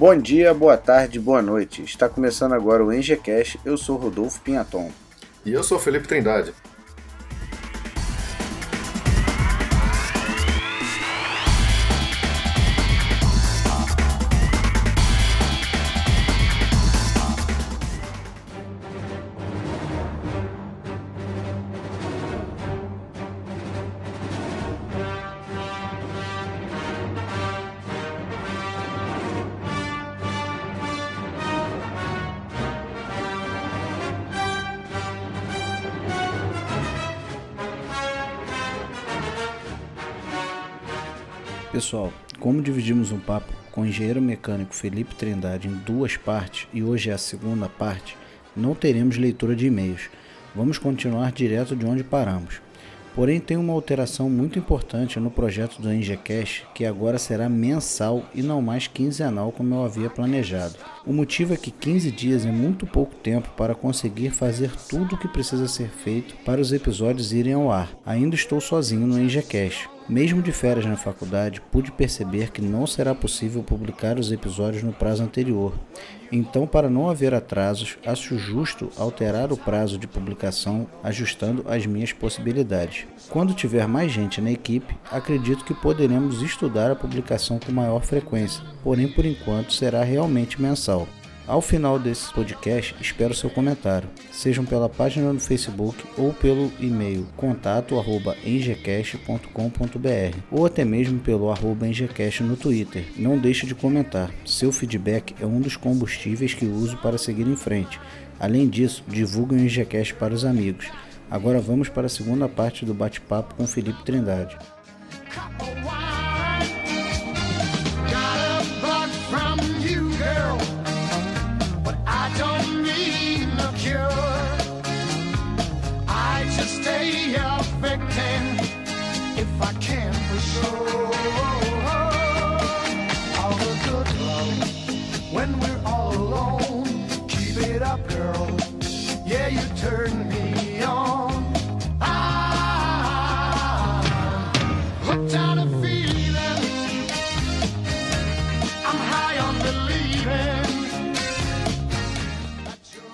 Bom dia, boa tarde, boa noite. Está começando agora o EngieCast. Eu sou Rodolfo Pinhaton. E eu sou Felipe Trindade. Pessoal, como dividimos um papo com o engenheiro mecânico Felipe Trindade em duas partes e hoje é a segunda parte, não teremos leitura de e-mails. Vamos continuar direto de onde paramos. Porém, tem uma alteração muito importante no projeto do EngieCast, que agora será mensal e não mais quinzenal como eu havia planejado. O motivo é que 15 dias é muito pouco tempo para conseguir fazer tudo o que precisa ser feito para os episódios irem ao ar. Ainda estou sozinho no EngieCast. Mesmo de férias na faculdade, pude perceber que não será possível publicar os episódios no prazo anterior. Então, para não haver atrasos, acho justo alterar o prazo de publicação ajustando as minhas possibilidades. Quando tiver mais gente na equipe, acredito que poderemos estudar a publicação com maior frequência, porém por enquanto será realmente mensal. Ao final desse podcast, espero seu comentário, sejam pela página no Facebook ou pelo e-mail contato@engcast.com.br ou até mesmo pelo arroba engcast no Twitter. Não deixe de comentar. Seu feedback é um dos combustíveis que uso para seguir em frente. Além disso, divulgue o Engcast para os amigos. Agora vamos para a segunda parte do bate-papo com Felipe Trindade.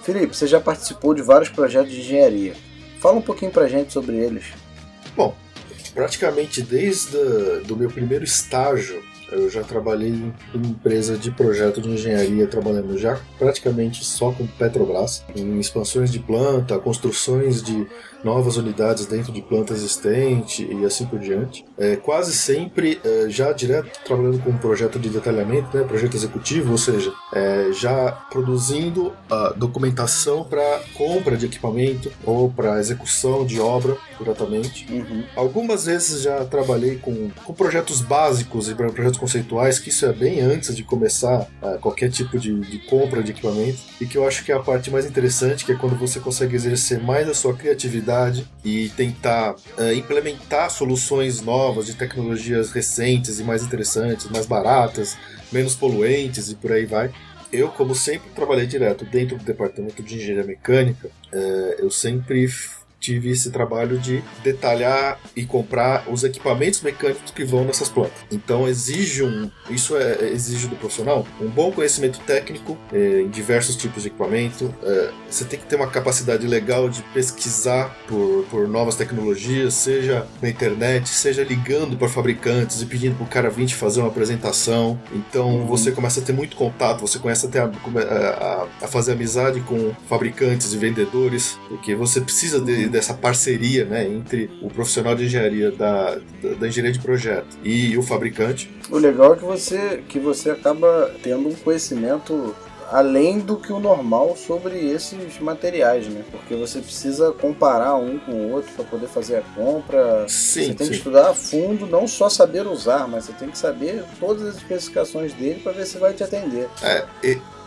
Felipe, você já participou de vários projetos de engenharia. Fala um pouquinho pra gente sobre eles. Bom, praticamente desde o meu primeiro estágio eu já trabalhei em empresa de projeto de engenharia, trabalhando já praticamente só com Petrobras, em expansões de planta, construções de novas unidades dentro de planta existente e assim por diante. É, quase sempre é, já direto trabalhando com um projeto de detalhamento, né, projeto executivo, ou seja, é, já produzindo a documentação para compra de equipamento ou para execução de obra diretamente. Uhum. Algumas vezes já trabalhei com, com projetos básicos e projetos conceituais, que isso é bem antes de começar uh, qualquer tipo de, de compra de equipamento, e que eu acho que é a parte mais interessante, que é quando você consegue exercer mais a sua criatividade e tentar uh, implementar soluções novas de tecnologias recentes e mais interessantes, mais baratas, menos poluentes e por aí vai. Eu, como sempre trabalhei direto dentro do departamento de engenharia mecânica, uh, eu sempre tive esse trabalho de detalhar e comprar os equipamentos mecânicos que vão nessas plantas. Então exige um, isso é, é exige do profissional um bom conhecimento técnico é, em diversos tipos de equipamento. É, você tem que ter uma capacidade legal de pesquisar por, por novas tecnologias, seja na internet, seja ligando para fabricantes e pedindo para o cara vir te fazer uma apresentação. Então uhum. você começa a ter muito contato, você começa a, ter a, a, a fazer amizade com fabricantes e vendedores, porque você precisa de, dessa parceria né, entre o profissional de engenharia da, da, da, engenharia de projeto e o fabricante. O legal é que você, que você acaba tendo um conhecimento além do que o normal sobre esses materiais, né? Porque você precisa comparar um com o outro para poder fazer a compra. Sim, você tem sim. que estudar a fundo, não só saber usar, mas você tem que saber todas as especificações dele para ver se vai te atender. É,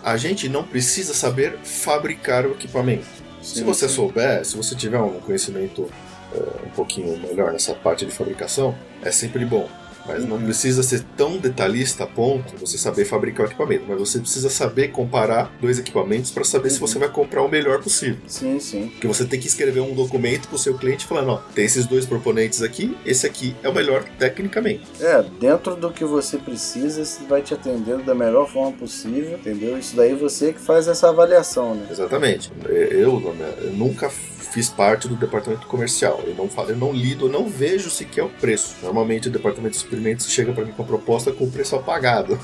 a gente não precisa saber fabricar o equipamento Sim, se você souber, se você tiver um conhecimento uh, um pouquinho melhor nessa parte de fabricação, é sempre bom. Mas não precisa ser tão detalhista a ponto você saber fabricar o equipamento. Mas você precisa saber comparar dois equipamentos para saber se você vai comprar o melhor possível. Sim, sim. Porque você tem que escrever um documento para o seu cliente falando: ó, tem esses dois proponentes aqui, esse aqui é o melhor tecnicamente. É, dentro do que você precisa, você vai te atendendo da melhor forma possível, entendeu? Isso daí você que faz essa avaliação, né? Exatamente. Eu, eu nunca fiz parte do departamento comercial. Eu não, eu não lido, eu não vejo sequer o preço. Normalmente o departamento de suprimentos chega para mim com a proposta com o preço apagado,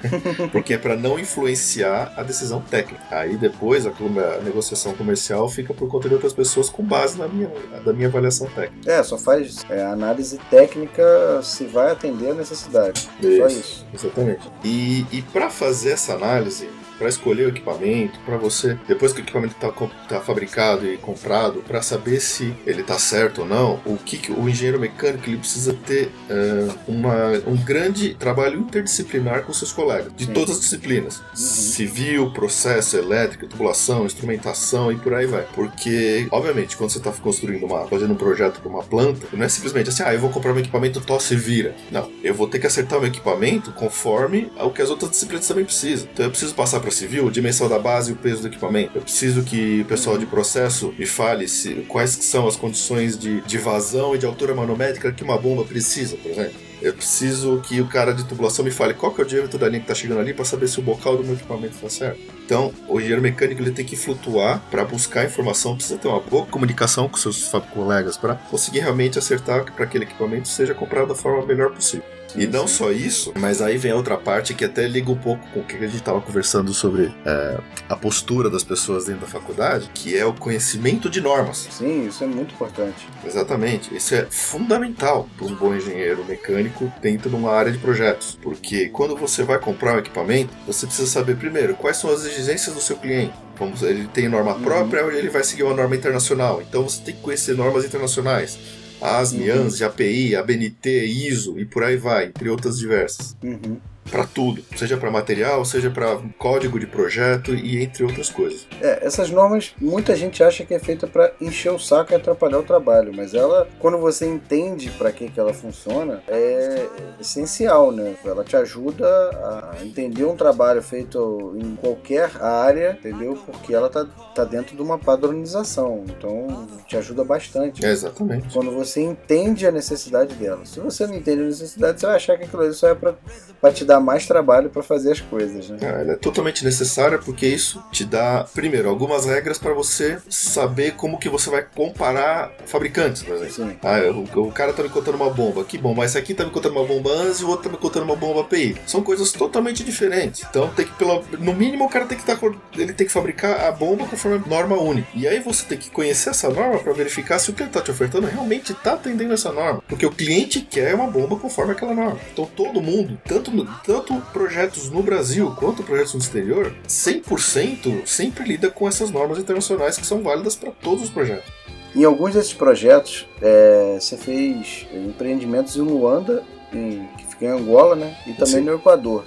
porque é para não influenciar a decisão técnica. Aí depois a, a, negociação comercial fica por conta de outras pessoas com base na minha, da minha avaliação técnica. É, só faz é, análise técnica se vai atender a necessidade. Isso, só isso. Exatamente. E, e para fazer essa análise, para escolher o equipamento, para você, depois que o equipamento está tá fabricado e comprado, para saber se ele está certo ou não, o que, que, o engenheiro mecânico ele precisa ter uh, uma, um grande trabalho interdisciplinar com seus colegas, de Sim. todas as disciplinas: uhum. civil, processo, elétrica, tubulação, instrumentação e por aí vai. Porque, obviamente, quando você está construindo uma, fazendo um projeto para uma planta, não é simplesmente assim, ah, eu vou comprar um equipamento, tosse e vira. Não, eu vou ter que acertar o meu equipamento conforme o que as outras disciplinas também precisam. Então eu preciso passar para civil, dimensão da base e o peso do equipamento. Eu preciso que o pessoal de processo me fale se, quais são as condições de, de vazão e de altura manométrica que uma bomba precisa, por exemplo. Eu preciso que o cara de tubulação me fale qual que é o diâmetro da linha que está chegando ali para saber se o bocal do meu equipamento está certo. Então, o engenheiro mecânico ele tem que flutuar para buscar informação, precisa ter uma boa comunicação com seus colegas para conseguir realmente acertar para que aquele equipamento seja comprado da forma melhor possível. E não só isso, mas aí vem a outra parte que até liga um pouco com o que a gente estava conversando sobre é, a postura das pessoas dentro da faculdade, que é o conhecimento de normas. Sim, isso é muito importante. Exatamente. Isso é fundamental para um bom engenheiro mecânico dentro de uma área de projetos. Porque quando você vai comprar um equipamento, você precisa saber primeiro quais são as exigências do seu cliente. Vamos, ele tem norma uhum. própria ou ele vai seguir uma norma internacional. Então você tem que conhecer normas internacionais ASME, uhum. ANSI, API, ABNT, ISO e por aí vai, entre outras diversas. Uhum para tudo, seja para material, seja para código de projeto e entre outras coisas. É, essas normas muita gente acha que é feita para encher o saco e atrapalhar o trabalho, mas ela, quando você entende para que, que ela funciona, é essencial, né? Ela te ajuda a entender um trabalho feito em qualquer área, entendeu? Porque ela tá, tá dentro de uma padronização, então te ajuda bastante. É exatamente. Quando você entende a necessidade dela. Se você não entende a necessidade, você vai achar que aquilo ali só é para te dar mais trabalho para fazer as coisas, né? É, ela é totalmente necessária porque isso te dá, primeiro, algumas regras para você saber como que você vai comparar fabricantes, por exemplo. Sim. Ah, o, o, cara tá me contando uma bomba, que bom, mas esse aqui tá me contando uma bomba ANSI e o outro tá me contando uma bomba API. São coisas totalmente diferentes. Então tem que, pelo, no mínimo, o cara tem que estar tá, ele tem que fabricar a bomba conforme norma única. E aí você tem que conhecer essa norma para verificar se o que ele tá te ofertando realmente tá atendendo essa norma. Porque o cliente quer uma bomba conforme aquela norma. Então todo mundo, tanto, tanto projetos no Brasil quanto projetos no exterior, 100% sempre lida com essas normas internacionais que são válidas para todos os projetos. Em alguns desses projetos, é, você fez empreendimentos em Luanda, em, que fica em Angola, né? E também Sim. no Equador.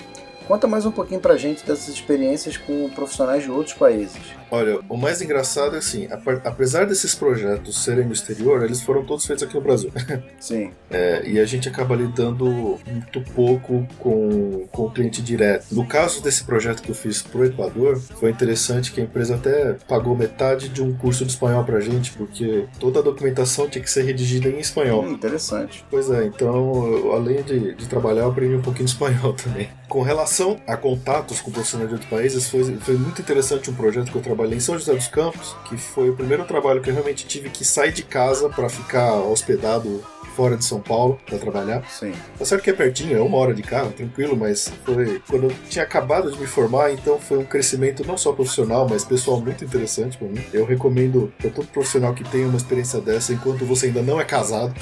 Conta mais um pouquinho pra gente dessas experiências com profissionais de outros países. Olha, o mais engraçado é assim, apesar desses projetos serem no exterior, eles foram todos feitos aqui no Brasil. Sim. É, e a gente acaba lidando muito pouco com, com o cliente direto. No caso desse projeto que eu fiz pro Equador, foi interessante que a empresa até pagou metade de um curso de espanhol pra gente, porque toda a documentação tinha que ser redigida em espanhol. Hum, interessante. Pois é, então, além de, de trabalhar, eu aprendi um pouquinho de espanhol também. Com relação a contatos com profissionais de outros países, foi, foi muito interessante um projeto que eu trabalhei em São José dos Campos, que foi o primeiro trabalho que eu realmente tive que sair de casa para ficar hospedado fora de São Paulo para trabalhar. Sim. Tá certo que é pertinho, é uma hora de carro, tranquilo, mas foi quando eu tinha acabado de me formar, então foi um crescimento não só profissional, mas pessoal muito interessante para mim. Eu recomendo para todo profissional que tenha uma experiência dessa enquanto você ainda não é casado,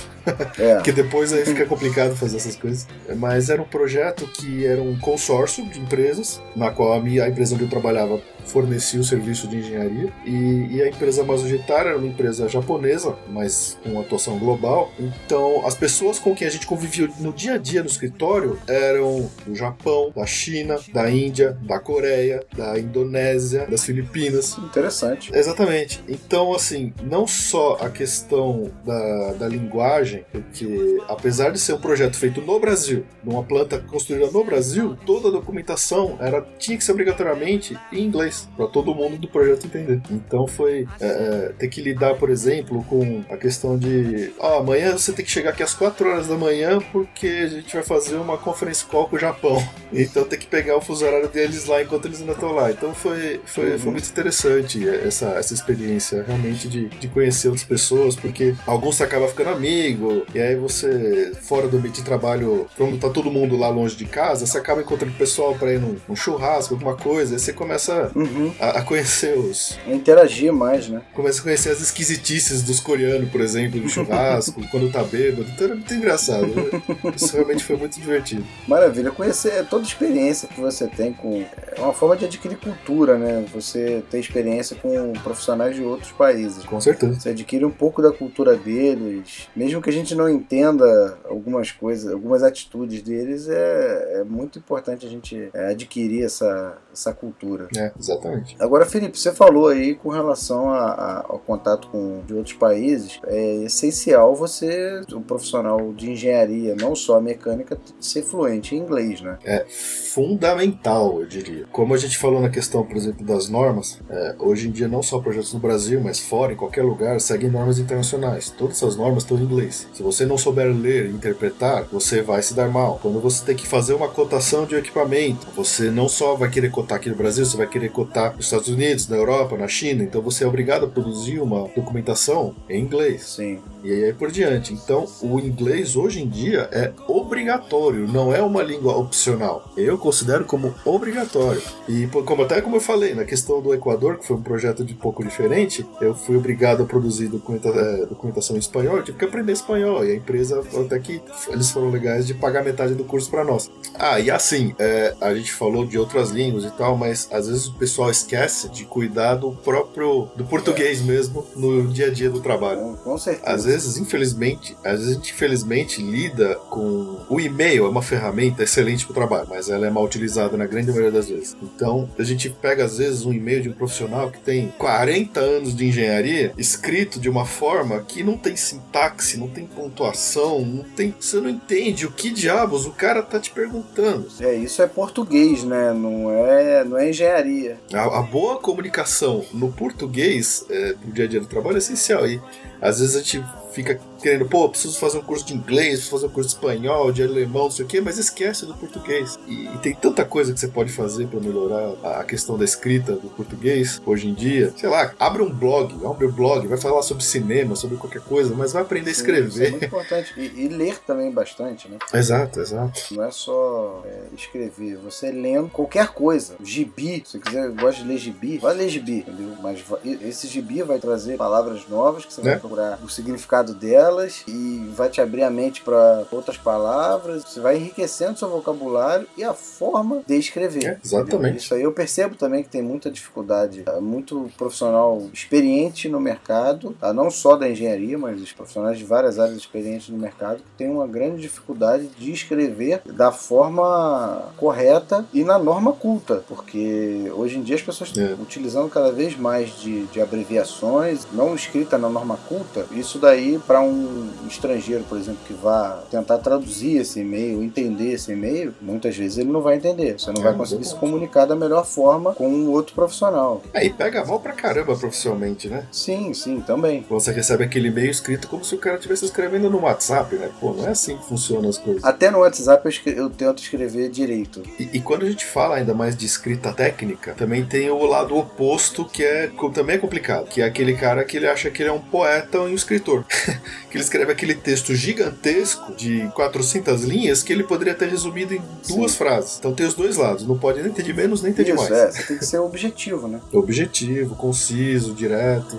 é. que depois aí fica complicado fazer essas coisas. Mas era um projeto que era um consórcio de empresas, na qual a, minha, a empresa onde eu trabalhava fornecia o serviço de engenharia. E, e a empresa Mazugitar era uma empresa japonesa, mas com atuação global. Então, as pessoas com quem a gente convivia no dia a dia no escritório eram do Japão, da China, da Índia, da Coreia, da Indonésia, das Filipinas. Interessante. Exatamente. Então, assim, não só a questão da, da linguagem, porque apesar de ser um projeto feito no Brasil, numa planta construída no Brasil, toda a documentação era, tinha que ser obrigatoriamente em inglês, para todo mundo do projeto entender. Então foi é, é, ter que lidar, por exemplo, com a questão de ah, amanhã você tem que chegar aqui às 4 horas da manhã porque a gente vai fazer uma conference call com o Japão. Então tem que pegar o fuso horário deles lá enquanto eles ainda estão lá. Então foi, foi, uhum. foi muito interessante essa, essa experiência realmente de, de conhecer outras pessoas, porque alguns você acaba ficando amigo, e aí você, fora do ambiente de trabalho, quando tá todo mundo lá longe de casa, você acaba encontrando pessoal para ir num, num, churrasco, alguma coisa, aí você começa uhum. a, a, conhecer os. Interagir mais, né? Começa a conhecer as esquisitices dos coreanos, por exemplo, no churrasco, quando tá bêbado. Então era muito engraçado. Né? Isso realmente foi muito divertido. Maravilha, conhecer toda experiência que você tem com. É uma forma de adquirir cultura, né? Você ter experiência com profissionais de outros países. Com certeza. Você adquire um pouco da cultura deles, mesmo que a gente não entenda algumas coisas, algumas atitudes deles, é, é muito importante a gente é, adquirir essa, essa cultura. É, exatamente. Agora, Felipe, você falou aí com relação a, a, ao contato com de outros países, é essencial você, um profissional de engenharia, não só mecânica, ser fluente em inglês, né? É fundamental, eu diria. Como a gente falou na questão, por exemplo, das normas, é, hoje em dia não só projetos no Brasil, mas fora, em qualquer lugar, seguem normas internacionais. Todas essas normas estão em inglês. Se você não souber ler e interpretar, você vai se dar mal. Quando você tem que fazer uma cotação de um equipamento, você não só vai querer cotar aqui no Brasil, você vai querer cotar nos Estados Unidos, na Europa, na China, então você é obrigado a produzir uma documentação em inglês. Sim. E aí por diante. Então, o inglês hoje em dia é obrigatório, não é uma língua opcional. Eu considero como obrigatório. E como até como eu falei, na questão do Equador, que foi um projeto de pouco diferente, eu fui obrigado a produzir documenta é, documentação em espanhol, eu tive que aprender espanhol. E a empresa, até que eles foram legais de pagar metade do curso para nós. Ah, e assim, é, a gente falou de outras línguas e tal, mas às vezes o pessoal esquece de cuidar do próprio, do português mesmo no dia a dia do trabalho. Com, com certeza. Às vezes, infelizmente, às vezes a gente infelizmente lida com o e-mail é uma ferramenta excelente para o trabalho, mas ela é mal utilizada na grande maioria das vezes. Então, a gente pega às vezes um e-mail de um profissional que tem 40 anos de engenharia, escrito de uma forma que não tem sintaxe, não tem pontuação, não tem, você não entende o que diabos o cara tá te perguntando. É, isso é português, né? Não é, não é engenharia. A, a boa comunicação no português é, pro dia a dia do trabalho é essencial e às vezes a gente fica querendo, pô, preciso fazer um curso de inglês, preciso fazer um curso de espanhol, de alemão, não sei o quê, mas esquece do português. E, e tem tanta coisa que você pode fazer para melhorar a, questão da escrita do português hoje em dia. Sei lá, abre um blog, abre um blog, vai falar sobre cinema, sobre qualquer coisa, mas vai aprender a escrever. Isso é muito importante. E, e, ler também bastante, né? Exato, exato. Não é só é, escrever, você lendo qualquer coisa. Gibi, se você quiser, gosta de ler gibi, vai ler gibi, entendeu? Mas esse gibi vai trazer palavras novas que você vai né? procurar o significado dela elas e vai te abrir a mente para outras palavras, você vai enriquecendo seu vocabulário e a forma de escrever. É, exatamente. Isso aí eu percebo também que tem muita dificuldade, é, muito profissional experiente no mercado, tá? não só da engenharia, mas os profissionais de várias áreas experientes no mercado que tem uma grande dificuldade de escrever da forma correta e na norma culta, porque hoje em dia as pessoas estão é. utilizando cada vez mais de, de abreviações, não escrita na norma culta, isso daí para um um estrangeiro, por exemplo, que vá tentar traduzir esse e-mail, entender esse e-mail, muitas vezes ele não vai entender. Você não é, vai conseguir se comunicar da melhor forma com um outro profissional. É, e pega mal pra caramba profissionalmente, né? Sim, sim, também. Você recebe aquele e-mail escrito como se o cara estivesse escrevendo no WhatsApp, né? Pô, não é assim que funcionam as coisas. Até no WhatsApp eu, eu tento escrever direito. E, e, quando a gente fala ainda mais de escrita técnica, também tem o lado oposto que é também é complicado, que é aquele cara que ele acha que ele é um poeta ou um escritor. que ele escreve aquele texto gigantesco de 400 linhas que ele poderia ter resumido em duas Sim. frases. Então tem os dois lados, não pode nem ter de menos nem ter Isso, de mais. É, você tem que ser objetivo, né? Objetivo, conciso, direto.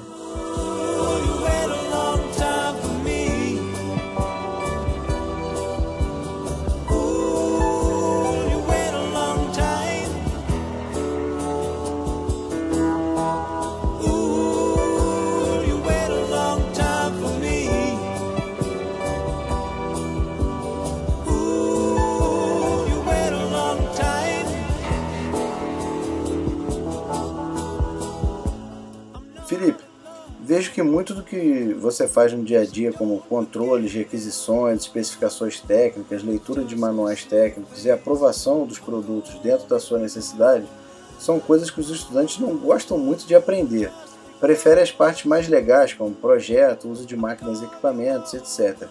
Que muito do que você faz no dia a dia, como controles, requisições, especificações técnicas, leitura de manuais técnicos e aprovação dos produtos dentro da sua necessidade, são coisas que os estudantes não gostam muito de aprender. Preferem as partes mais legais, como projeto, uso de máquinas e equipamentos, etc.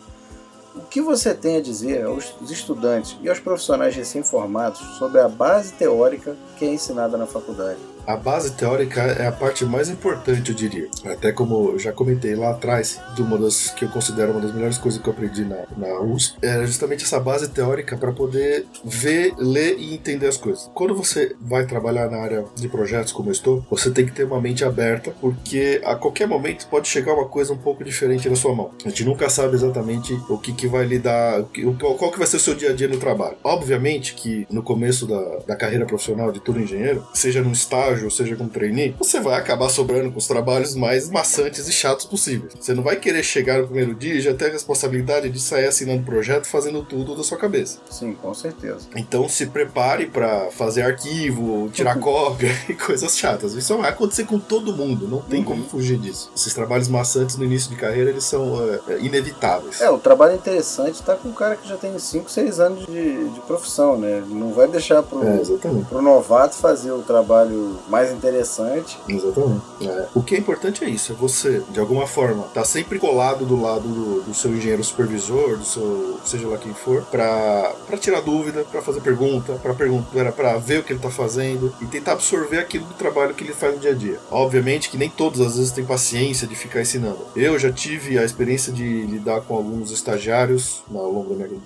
O que você tem a dizer aos estudantes e aos profissionais recém-formados sobre a base teórica que é ensinada na faculdade? A base teórica é a parte mais importante, eu diria. Até como eu já comentei lá atrás, de uma das que eu considero uma das melhores coisas que eu aprendi na, na USP, é justamente essa base teórica para poder ver, ler e entender as coisas. Quando você vai trabalhar na área de projetos como eu estou, você tem que ter uma mente aberta, porque a qualquer momento pode chegar uma coisa um pouco diferente na sua mão. A gente nunca sabe exatamente o que, que vai lhe dar, o, qual que vai ser o seu dia a dia no trabalho. Obviamente que no começo da, da carreira profissional de todo engenheiro, seja num estágio estágio, ou seja com trainee, você vai acabar sobrando com os trabalhos mais maçantes e chatos possíveis. Você não vai querer chegar no primeiro dia e já ter a responsabilidade de sair assinando projeto fazendo tudo da sua cabeça. Sim, com certeza. Então se prepare para fazer arquivo, tirar cópia e coisas chatas. Isso vai acontecer com todo mundo, não tem uhum. como fugir disso. Esses trabalhos maçantes no início de carreira, eles são é, inevitáveis. É, o trabalho interessante está com um cara que já tem 5, 6 anos de, de profissão, né? Não vai deixar pro, é, pro novato fazer o trabalho mais interessante. Exatamente. É. O que é importante é isso, é você, de alguma forma, tá sempre colado do lado do, do seu engenheiro supervisor, do seu, seja lá quem for, para tirar dúvida, para fazer pergunta, para perguntar, para ver o que ele tá fazendo e tentar absorver aquilo do trabalho que ele faz no dia a dia. Obviamente que nem todos às vezes têm paciência de ficar ensinando. Eu já tive a experiência de lidar com alguns estagiários ao longo da minha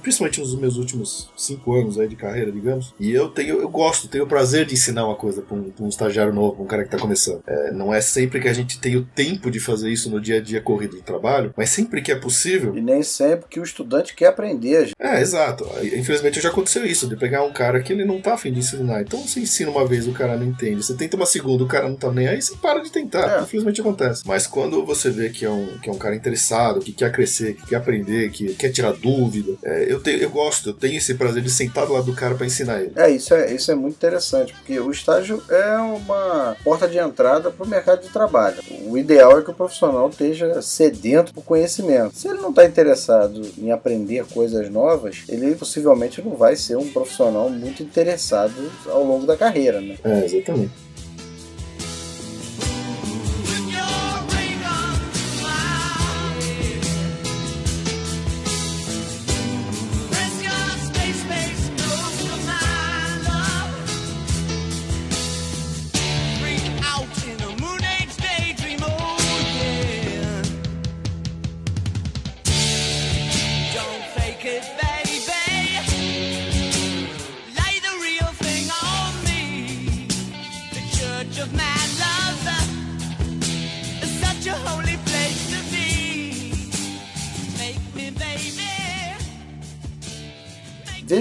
principalmente nos meus últimos cinco anos aí de carreira, digamos. E eu tenho, eu gosto, tenho o prazer de ensinar uma coisa para um, um, estagiário novo, um cara que está começando. É, não é sempre que a gente tem o tempo de fazer isso no dia a dia corrido do trabalho, mas sempre que é possível. E nem sempre que o estudante quer aprender. É, exato. Infelizmente já aconteceu isso, de pegar um cara que ele não tá afim de ensinar. Então você ensina uma vez, o cara não entende. Você tenta uma segunda, o cara não tá nem aí, você para de tentar. É. Infelizmente acontece. Mas quando você vê que é um, que é um cara interessado, que quer crescer, que quer aprender, que quer tirar dúvida, é, eu, te, eu gosto, eu tenho esse prazer de sentar do lado do cara para ensinar ele. É, isso é, isso é muito interessante, porque o estágio é uma porta de entrada para o mercado de trabalho. O ideal é que o profissional esteja sedento por conhecimento. Se ele não está interessado em aprender coisas novas, ele possivelmente não vai ser um profissional muito interessado ao longo da carreira, né? É, exatamente.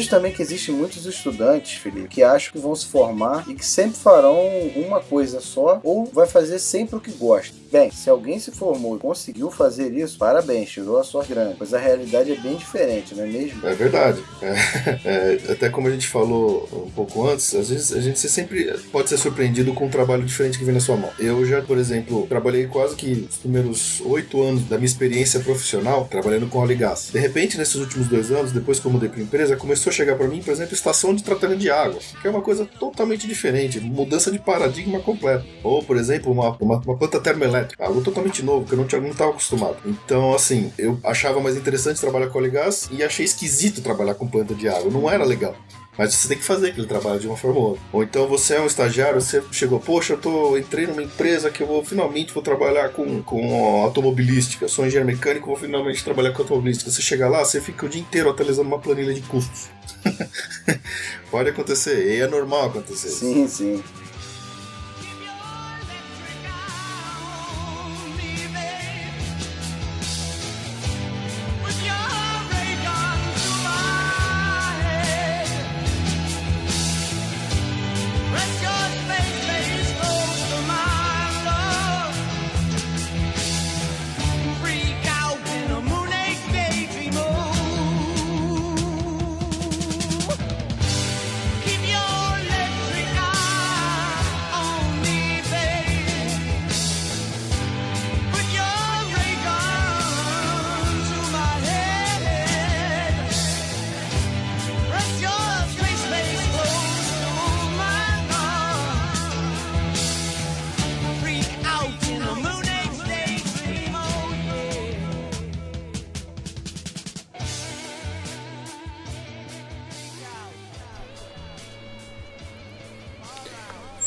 Vejo também que existem muitos estudantes, Felipe, que acham que vão se formar e que sempre farão uma coisa só ou vai fazer sempre o que gosta. Bem, se alguém se formou e conseguiu fazer isso, parabéns, tirou a sua grana. Mas a realidade é bem diferente, não é mesmo? É verdade. É, é, até como a gente falou um pouco antes, às vezes a gente sempre pode ser surpreendido com um trabalho diferente que vem na sua mão. Eu já, por exemplo, trabalhei quase que os primeiros oito anos da minha experiência profissional trabalhando com óleo e gás. De repente, nesses últimos dois anos, depois que eu mudei para empresa, começou a chegar para mim, por exemplo, estação de tratamento de água, que é uma coisa totalmente diferente, mudança de paradigma completa. Ou, por exemplo, uma, uma, uma planta termoelétrica algo totalmente novo, que eu não estava acostumado. Então, assim, eu achava mais interessante trabalhar com óleo e gás e achei esquisito trabalhar com planta de água, não era legal. Mas você tem que fazer aquele trabalho de uma forma ou outra. Ou então você é um estagiário, você chegou, poxa, eu tô, entrei numa empresa que eu vou finalmente vou trabalhar com, com automobilística, sou engenheiro mecânico, vou finalmente trabalhar com automobilística. Você chega lá, você fica o dia inteiro atualizando uma planilha de custos. Pode acontecer, e é normal acontecer. Sim, sim.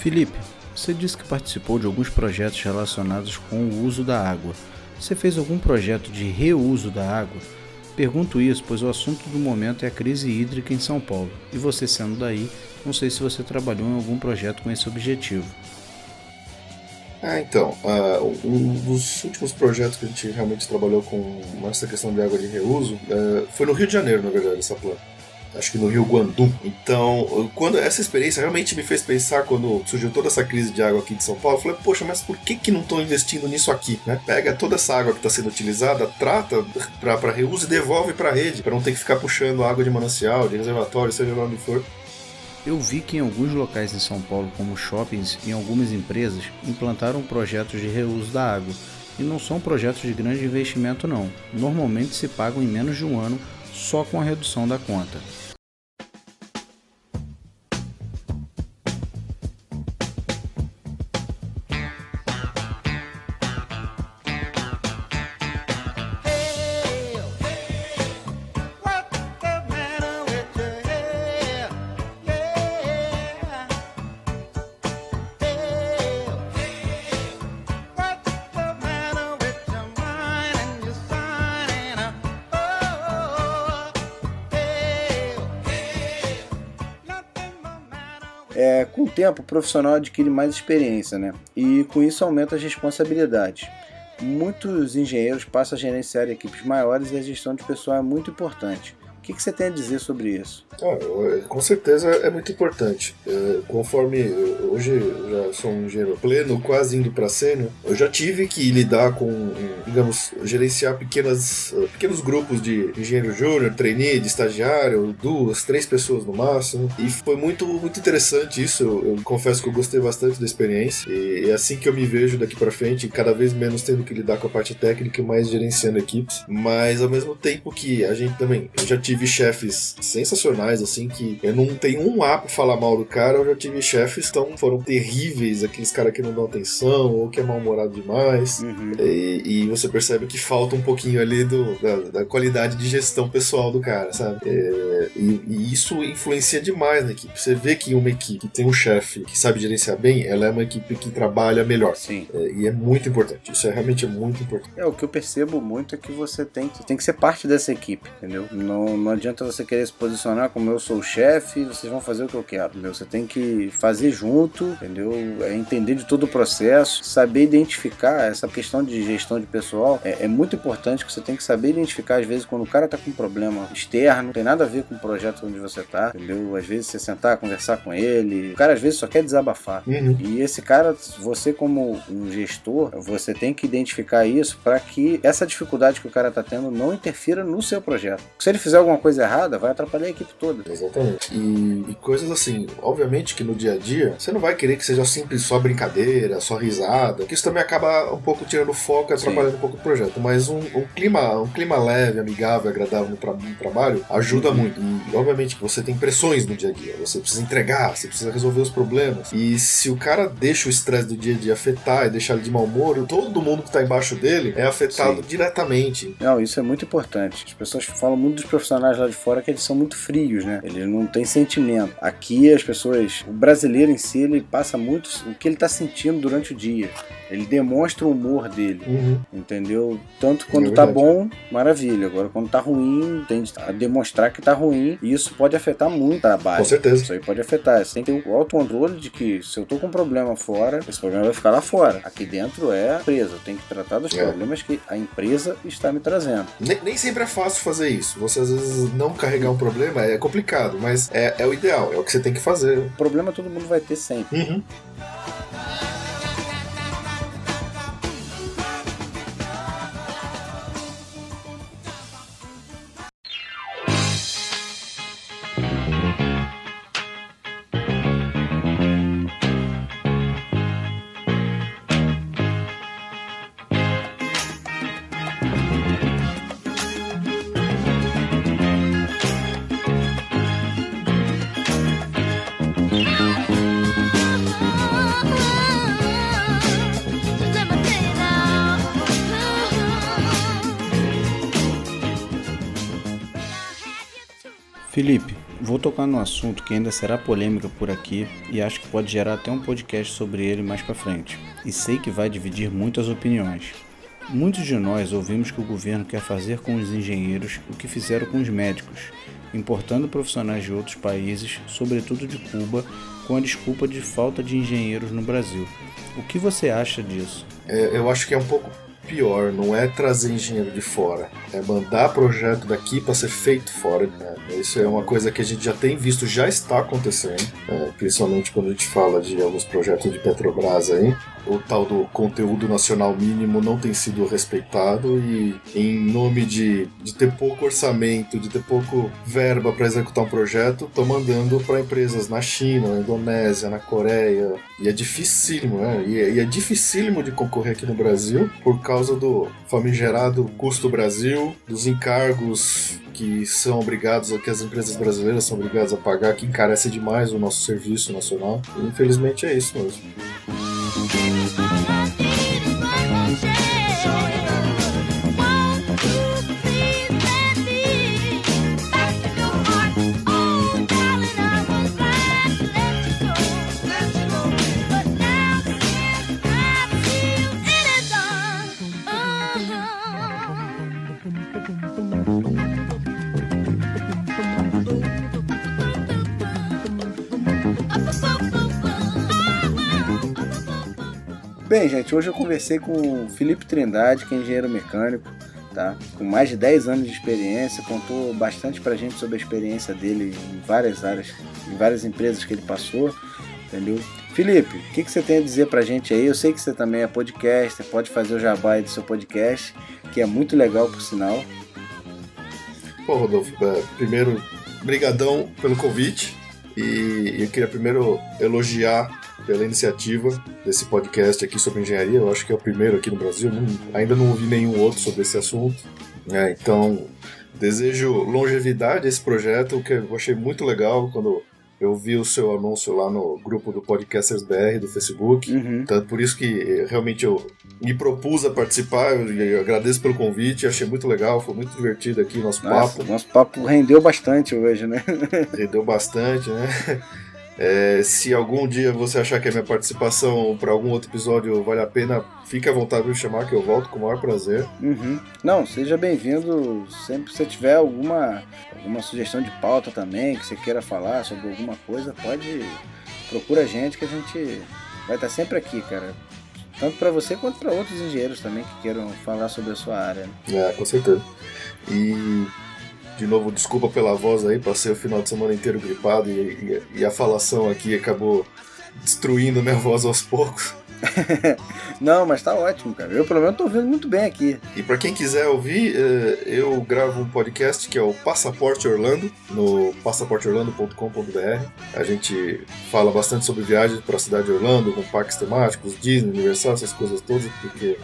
Felipe, você disse que participou de alguns projetos relacionados com o uso da água. Você fez algum projeto de reuso da água? Pergunto isso pois o assunto do momento é a crise hídrica em São Paulo. E você sendo daí, não sei se você trabalhou em algum projeto com esse objetivo. Ah, então, uh, um dos últimos projetos que a gente realmente trabalhou com essa questão de água de reuso uh, foi no Rio de Janeiro, na verdade, essa planta acho que no Rio Guandu. Então, quando essa experiência realmente me fez pensar quando surgiu toda essa crise de água aqui de São Paulo, eu falei, poxa, mas por que que não estão investindo nisso aqui, né? Pega toda essa água que está sendo utilizada, trata para reuso e devolve para a rede, para não ter que ficar puxando água de manancial, de reservatório, seja lá onde for. Eu vi que em alguns locais em São Paulo, como shoppings e algumas empresas, implantaram projetos de reuso da água. E não são projetos de grande investimento não. Normalmente se pagam em menos de um ano só com a redução da conta. É, com o tempo, o profissional adquire mais experiência, né? E com isso aumenta as responsabilidades. Muitos engenheiros passam a gerenciar equipes maiores e a gestão de pessoal é muito importante que, que você tem a dizer sobre isso? Ah, com certeza é muito importante. É, conforme hoje eu já sou um engenheiro pleno, quase indo para sênior, eu já tive que lidar com, digamos, gerenciar pequenas, pequenos grupos de engenheiro júnior, trainee, de estagiário, duas, três pessoas no máximo. E foi muito, muito interessante isso. Eu, eu confesso que eu gostei bastante da experiência. E é assim que eu me vejo daqui para frente, cada vez menos tendo que lidar com a parte técnica e mais gerenciando equipes. Mas ao mesmo tempo que a gente também, eu já tive tive chefes sensacionais, assim, que eu não tenho um A pra falar mal do cara, eu já tive chefes que foram terríveis, aqueles caras que não dão atenção, ou que é mal-humorado demais. Uhum. E, e, você percebe que falta um pouquinho ali do, da, da qualidade de gestão pessoal do cara, sabe? É, e, e, isso influencia demais na equipe. Você vê que uma equipe que tem um chefe que sabe gerenciar bem, ela é uma equipe que trabalha melhor. Sim. É, e é muito importante. Isso é realmente muito importante. É, o que eu percebo muito é que você tem, você tem que ser parte dessa equipe, entendeu? Não, não adianta você querer se posicionar como eu sou o chefe, vocês vão fazer o que eu quero, entendeu? Você tem que fazer junto, entendeu? É entender de todo o processo, saber identificar essa questão de gestão de pessoal é, é, muito importante que você tem que saber identificar às vezes quando o cara tá com um problema externo, não tem nada a ver com o projeto onde você tá, entendeu? Às vezes você sentar, conversar com ele, o cara às vezes só quer desabafar. Uhum. E esse cara, você como um gestor, você tem que identificar isso para que essa dificuldade que o cara tá tendo não interfira no seu projeto. Se ele fizer alguma coisa errada, vai atrapalhar a equipe toda. Exatamente. E, e, coisas assim, obviamente que no dia a dia, você não vai querer que seja simples só brincadeira, só risada, que isso também acaba um pouco tirando foco e atrapalhando Sim. um pouco o projeto. Mas um, um, clima, um clima leve, amigável, agradável no, tra no trabalho ajuda uhum. muito. E obviamente que você tem pressões no dia a dia, você precisa entregar, você precisa resolver os problemas. E se o cara deixa o estresse do dia a dia afetar e deixar ele de mau humor, todo mundo que está embaixo dele é afetado Sim. diretamente. Não, isso é muito importante. As pessoas falam muito dos profissionais lá de fora que eles são muito frios, né? Eles não têm sentimento. Aqui as pessoas, o brasileiro em si, ele passa muito o que ele está sentindo durante o dia. Ele demonstra o humor dele, uhum. entendeu? Tanto quando é tá bom, maravilha. Agora, quando tá ruim, tende a demonstrar que tá ruim. E isso pode afetar muito o trabalho. Com certeza. Isso aí pode afetar. Você tem que ter o autocontrole de que se eu tô com um problema fora, esse problema vai ficar lá fora. Aqui dentro é a empresa. Eu tenho que tratar dos é. problemas que a empresa está me trazendo. Nem, nem, sempre é fácil fazer isso. Você às vezes não carregar um problema é complicado, mas é, é o ideal, é o que você tem que fazer. O problema todo mundo vai ter sempre. Uhum. Tocar no assunto que ainda será polêmica por aqui e acho que pode gerar até um podcast sobre ele mais para frente. E sei que vai dividir muitas opiniões. Muitos de nós ouvimos que o governo quer fazer com os engenheiros o que fizeram com os médicos, importando profissionais de outros países, sobretudo de Cuba, com a desculpa de falta de engenheiros no Brasil. O que você acha disso? É, eu acho que é um pouco pior, não é trazer engenheiro de fora, é mandar projeto daqui para ser feito fora. Né? Isso é uma coisa que a gente já tem visto, já está acontecendo, né? principalmente quando a gente fala de alguns projetos de Petrobras aí o tal do conteúdo nacional mínimo não tem sido respeitado e em nome de, de ter pouco orçamento, de ter pouco verba para executar um projeto, estão mandando para empresas na China, na Indonésia, na Coreia. E é dificílimo, né? E é, e é dificílimo de concorrer aqui no Brasil por causa do famigerado custo Brasil, dos encargos que são obrigados, que as empresas brasileiras são obrigadas a pagar, que encarece demais o nosso serviço nacional. E, infelizmente é isso mesmo. Baby, Bem, gente, hoje eu conversei com o Felipe Trindade, que é engenheiro mecânico, tá? Com mais de 10 anos de experiência, contou bastante pra gente sobre a experiência dele em várias áreas, em várias empresas que ele passou, entendeu? Felipe, o que, que você tem a dizer pra gente aí? Eu sei que você também é podcaster, pode fazer o jabá do seu podcast, que é muito legal, por sinal. Pô, Rodolfo, é, primeiro, brigadão pelo convite e eu queria primeiro elogiar pela iniciativa desse podcast aqui sobre engenharia. Eu acho que é o primeiro aqui no Brasil. Não, ainda não ouvi nenhum outro sobre esse assunto. É, então, desejo longevidade a esse projeto, que eu achei muito legal quando eu vi o seu anúncio lá no grupo do Podcasters BR do Facebook. Uhum. Tanto por isso que realmente eu me propus a participar. Eu, agradeço pelo convite, achei muito legal, foi muito divertido aqui o nosso Nossa, papo. Nosso papo rendeu bastante hoje, né? rendeu bastante, né? É, se algum dia você achar que a minha participação para algum outro episódio vale a pena, fique à vontade de me chamar que eu volto com o maior prazer. Uhum. Não, seja bem-vindo sempre que você tiver alguma, alguma sugestão de pauta também, que você queira falar sobre alguma coisa, pode procura a gente que a gente vai estar sempre aqui, cara. Tanto para você quanto para outros engenheiros também que queiram falar sobre a sua área. É, com certeza. E de novo, desculpa pela voz aí, passei o final de semana inteiro gripado e, e, e a falação aqui acabou destruindo minha voz aos poucos. Não, mas tá ótimo, cara. Eu pelo menos tô ouvindo muito bem aqui. E para quem quiser ouvir, eh, eu gravo um podcast que é o Passaporte Orlando, no passaporteorlando.com.br. A gente fala bastante sobre viagens para a cidade de Orlando, com parques temáticos, Disney, Universal, essas coisas todas, porque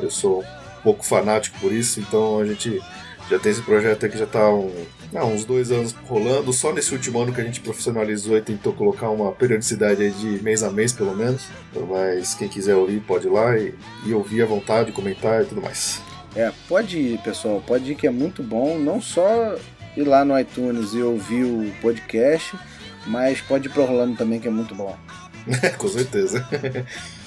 eu sou um pouco fanático por isso, então a gente já tem esse projeto aqui, já está um, não, uns dois anos rolando. Só nesse último ano que a gente profissionalizou e tentou colocar uma periodicidade de mês a mês, pelo menos. Mas quem quiser ouvir, pode ir lá e, e ouvir à vontade, comentar e tudo mais. É, pode ir, pessoal. Pode ir que é muito bom. Não só ir lá no iTunes e ouvir o podcast, mas pode ir pro Rolando também, que é muito bom. Com certeza.